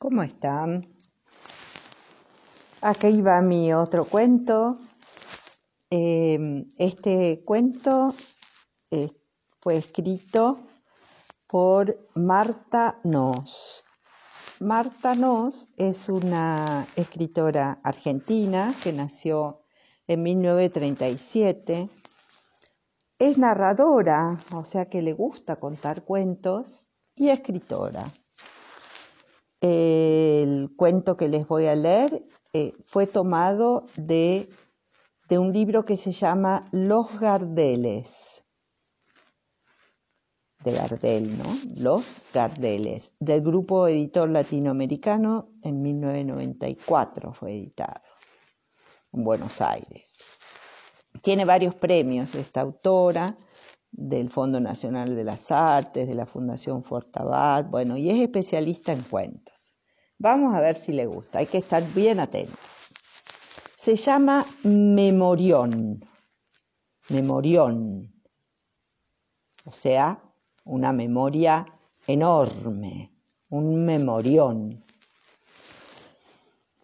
¿Cómo están? Aquí va mi otro cuento. Em, este cuento eh, fue escrito por Marta Nos. Marta Nos es una escritora argentina que nació en 1937. Es narradora, o sea que le gusta contar cuentos, y escritora. Cuento que les voy a leer eh, fue tomado de, de un libro que se llama Los Gardeles, de Gardel, ¿no? Los Gardeles, del grupo editor latinoamericano en 1994 fue editado en Buenos Aires. Tiene varios premios esta autora del Fondo Nacional de las Artes, de la Fundación Fortabat, bueno, y es especialista en cuentos. Vamos a ver si le gusta, hay que estar bien atentos. Se llama memorión, memorión, o sea, una memoria enorme, un memorión.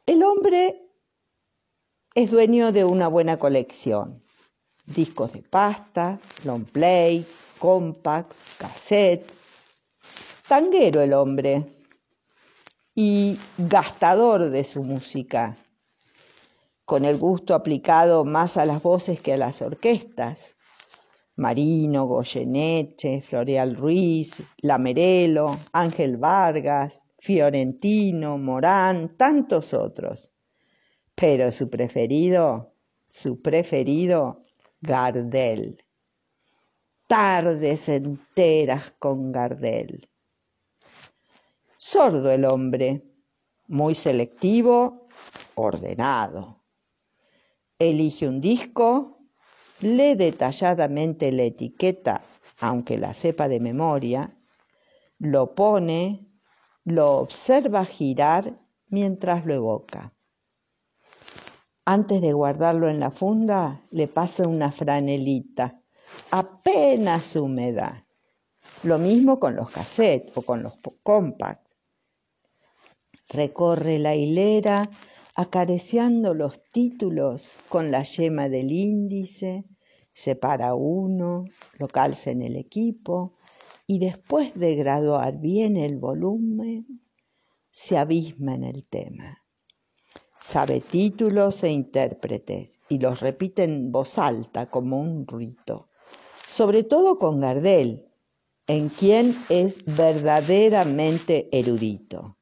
El hombre es dueño de una buena colección, discos de pasta, long play, compacts, cassette, tanguero el hombre, y gastador de su música, con el gusto aplicado más a las voces que a las orquestas. Marino, Goyeneche, Floreal Ruiz, Lamerelo, Ángel Vargas, Fiorentino, Morán, tantos otros. Pero su preferido, su preferido, Gardel. Tardes enteras con Gardel. Sordo el hombre, muy selectivo, ordenado. Elige un disco, lee detalladamente la etiqueta, aunque la sepa de memoria, lo pone, lo observa girar mientras lo evoca. Antes de guardarlo en la funda, le pasa una franelita, apenas húmeda. Lo mismo con los cassettes o con los compacts recorre la hilera acariciando los títulos con la yema del índice, separa uno, lo calza en el equipo y después de graduar bien el volumen, se abisma en el tema. Sabe títulos e intérpretes y los repite en voz alta como un rito, sobre todo con Gardel, en quien es verdaderamente erudito.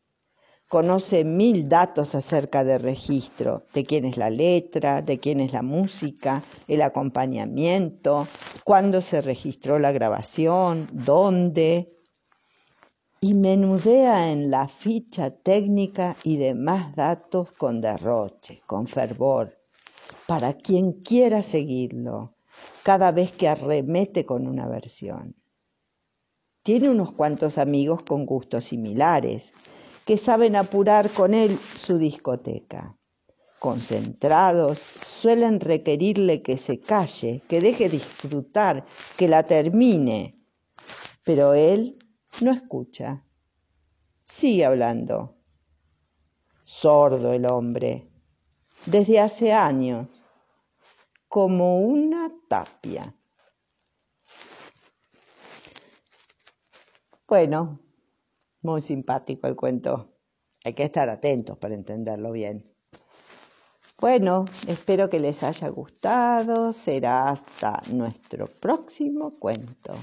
Conoce mil datos acerca del registro, de quién es la letra, de quién es la música, el acompañamiento, cuándo se registró la grabación, dónde, y menudea en la ficha técnica y demás datos con derroche, con fervor, para quien quiera seguirlo, cada vez que arremete con una versión. Tiene unos cuantos amigos con gustos similares, que saben apurar con él su discoteca. Concentrados, suelen requerirle que se calle, que deje disfrutar, que la termine. Pero él no escucha. Sigue hablando. Sordo el hombre, desde hace años, como una tapia. Bueno, muy simpático el cuento. Hay que estar atentos para entenderlo bien. Bueno, espero que les haya gustado. Será hasta nuestro próximo cuento.